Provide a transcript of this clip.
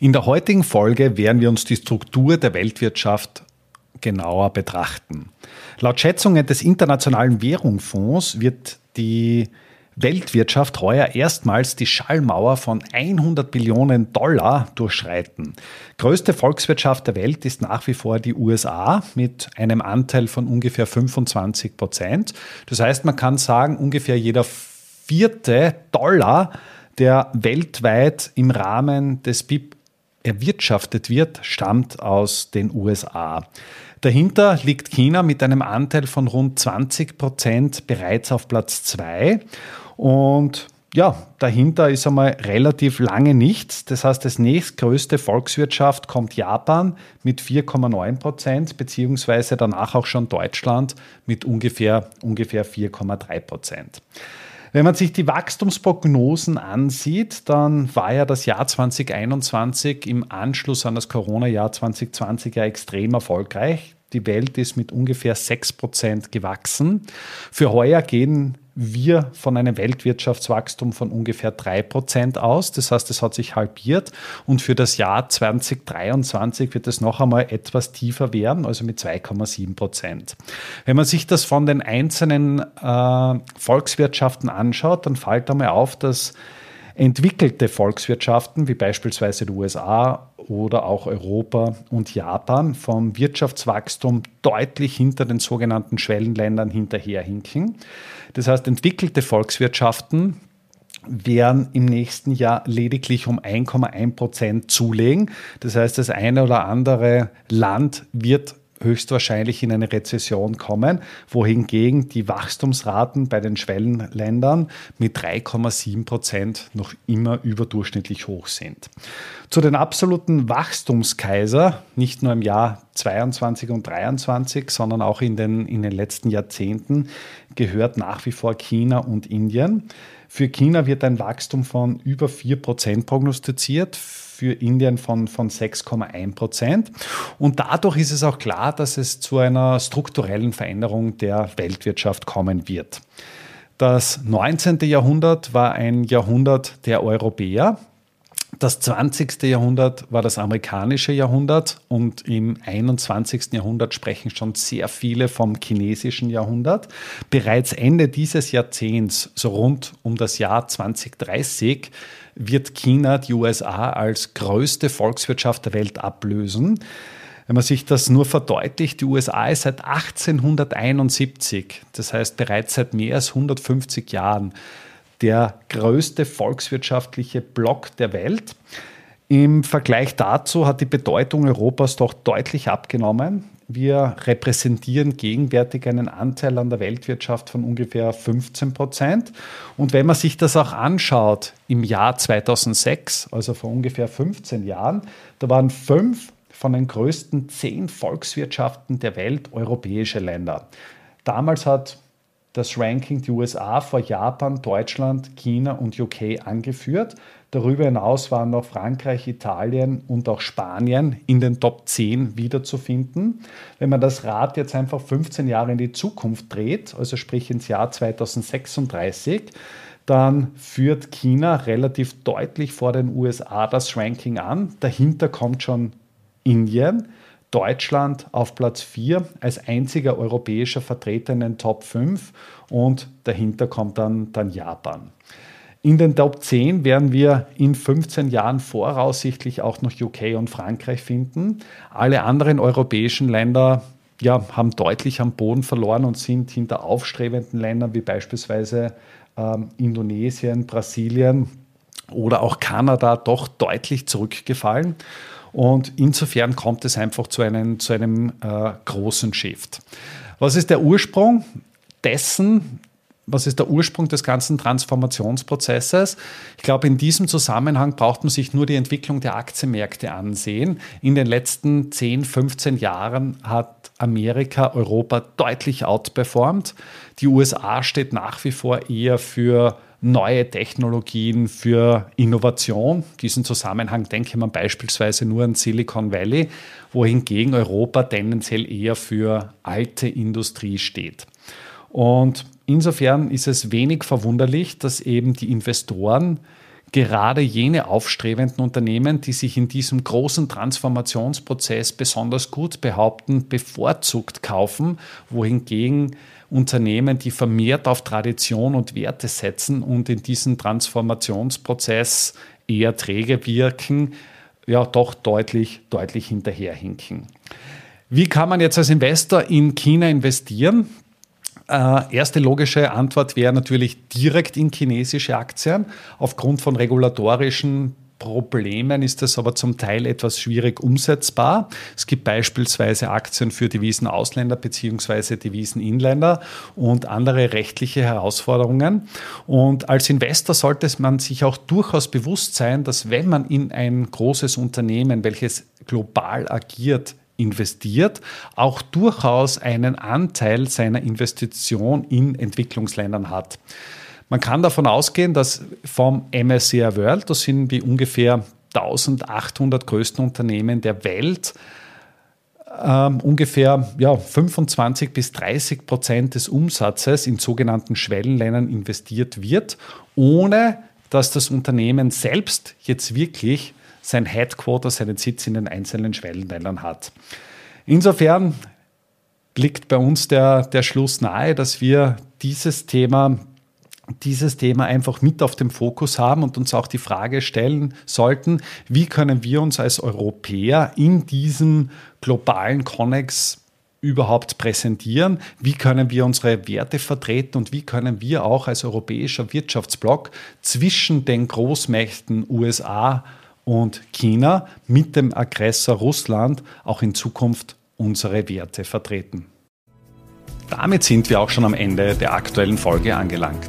In der heutigen Folge werden wir uns die Struktur der Weltwirtschaft genauer betrachten. Laut Schätzungen des Internationalen Währungsfonds wird die Weltwirtschaft heuer erstmals die Schallmauer von 100 Billionen Dollar durchschreiten. Größte Volkswirtschaft der Welt ist nach wie vor die USA mit einem Anteil von ungefähr 25 Prozent. Das heißt, man kann sagen, ungefähr jeder vierte Dollar, der weltweit im Rahmen des BIP erwirtschaftet wird, stammt aus den USA. Dahinter liegt China mit einem Anteil von rund 20 Prozent bereits auf Platz 2 und ja, dahinter ist einmal relativ lange nichts. Das heißt, das nächstgrößte Volkswirtschaft kommt Japan mit 4,9 Prozent, beziehungsweise danach auch schon Deutschland mit ungefähr, ungefähr 4,3 Prozent. Wenn man sich die Wachstumsprognosen ansieht, dann war ja das Jahr 2021 im Anschluss an das Corona-Jahr 2020 ja extrem erfolgreich. Die Welt ist mit ungefähr 6 Prozent gewachsen. Für heuer gehen wir von einem Weltwirtschaftswachstum von ungefähr 3% aus. Das heißt, es hat sich halbiert und für das Jahr 2023 wird es noch einmal etwas tiefer werden, also mit 2,7%. Wenn man sich das von den einzelnen äh, Volkswirtschaften anschaut, dann fällt einmal auf, dass entwickelte Volkswirtschaften wie beispielsweise die USA oder auch Europa und Japan vom Wirtschaftswachstum deutlich hinter den sogenannten Schwellenländern hinterherhinken. Das heißt, entwickelte Volkswirtschaften werden im nächsten Jahr lediglich um 1,1 Prozent zulegen. Das heißt, das eine oder andere Land wird höchstwahrscheinlich in eine Rezession kommen, wohingegen die Wachstumsraten bei den Schwellenländern mit 3,7 Prozent noch immer überdurchschnittlich hoch sind. Zu den absoluten Wachstumskaiser, nicht nur im Jahr 22 und 23, sondern auch in den, in den letzten Jahrzehnten, gehört nach wie vor China und Indien. Für China wird ein Wachstum von über 4 Prozent prognostiziert für Indien von, von 6,1 Prozent. Und dadurch ist es auch klar, dass es zu einer strukturellen Veränderung der Weltwirtschaft kommen wird. Das 19. Jahrhundert war ein Jahrhundert der Europäer. Das 20. Jahrhundert war das amerikanische Jahrhundert und im 21. Jahrhundert sprechen schon sehr viele vom chinesischen Jahrhundert. Bereits Ende dieses Jahrzehnts, so rund um das Jahr 2030, wird China die USA als größte Volkswirtschaft der Welt ablösen. Wenn man sich das nur verdeutlicht, die USA ist seit 1871, das heißt bereits seit mehr als 150 Jahren, der größte volkswirtschaftliche Block der Welt. Im Vergleich dazu hat die Bedeutung Europas doch deutlich abgenommen. Wir repräsentieren gegenwärtig einen Anteil an der Weltwirtschaft von ungefähr 15 Prozent. Und wenn man sich das auch anschaut, im Jahr 2006, also vor ungefähr 15 Jahren, da waren fünf von den größten zehn Volkswirtschaften der Welt europäische Länder. Damals hat das Ranking die USA vor Japan, Deutschland, China und UK angeführt. Darüber hinaus waren noch Frankreich, Italien und auch Spanien in den Top 10 wiederzufinden. Wenn man das Rad jetzt einfach 15 Jahre in die Zukunft dreht, also sprich ins Jahr 2036, dann führt China relativ deutlich vor den USA das Ranking an. Dahinter kommt schon Indien. Deutschland auf Platz 4 als einziger europäischer Vertreter in den Top 5 und dahinter kommt dann, dann Japan. In den Top 10 werden wir in 15 Jahren voraussichtlich auch noch UK und Frankreich finden. Alle anderen europäischen Länder ja, haben deutlich am Boden verloren und sind hinter aufstrebenden Ländern wie beispielsweise ähm, Indonesien, Brasilien oder auch Kanada doch deutlich zurückgefallen. Und insofern kommt es einfach zu einem, zu einem äh, großen Shift. Was ist der Ursprung dessen? was ist der Ursprung des ganzen Transformationsprozesses? Ich glaube, in diesem Zusammenhang braucht man sich nur die Entwicklung der Aktienmärkte ansehen. In den letzten 10, 15 Jahren hat Amerika Europa deutlich outperformt. Die USA steht nach wie vor eher für neue Technologien, für Innovation. Diesen Zusammenhang denke man beispielsweise nur an Silicon Valley, wohingegen Europa tendenziell eher für alte Industrie steht. Und insofern ist es wenig verwunderlich, dass eben die Investoren gerade jene aufstrebenden Unternehmen, die sich in diesem großen Transformationsprozess besonders gut behaupten, bevorzugt kaufen, wohingegen Unternehmen, die vermehrt auf Tradition und Werte setzen und in diesem Transformationsprozess eher träge wirken, ja doch deutlich, deutlich hinterherhinken. Wie kann man jetzt als Investor in China investieren? Äh, erste logische Antwort wäre natürlich direkt in chinesische Aktien. Aufgrund von regulatorischen Problemen ist das aber zum Teil etwas schwierig umsetzbar. Es gibt beispielsweise Aktien für Devisenausländer bzw. Deviseninländer und andere rechtliche Herausforderungen. Und als Investor sollte man sich auch durchaus bewusst sein, dass wenn man in ein großes Unternehmen, welches global agiert, investiert, auch durchaus einen Anteil seiner Investition in Entwicklungsländern hat. Man kann davon ausgehen, dass vom MSCI World, das sind die ungefähr 1800 größten Unternehmen der Welt, ähm, ungefähr ja, 25 bis 30 Prozent des Umsatzes in sogenannten Schwellenländern investiert wird, ohne dass das Unternehmen selbst jetzt wirklich sein Headquarter, seinen Sitz in den einzelnen Schwellenländern hat. Insofern liegt bei uns der, der Schluss nahe, dass wir dieses Thema dieses Thema einfach mit auf dem Fokus haben und uns auch die Frage stellen sollten, wie können wir uns als Europäer in diesem globalen Konnex überhaupt präsentieren, wie können wir unsere Werte vertreten und wie können wir auch als europäischer Wirtschaftsblock zwischen den Großmächten USA und China mit dem Aggressor Russland auch in Zukunft unsere Werte vertreten. Damit sind wir auch schon am Ende der aktuellen Folge angelangt.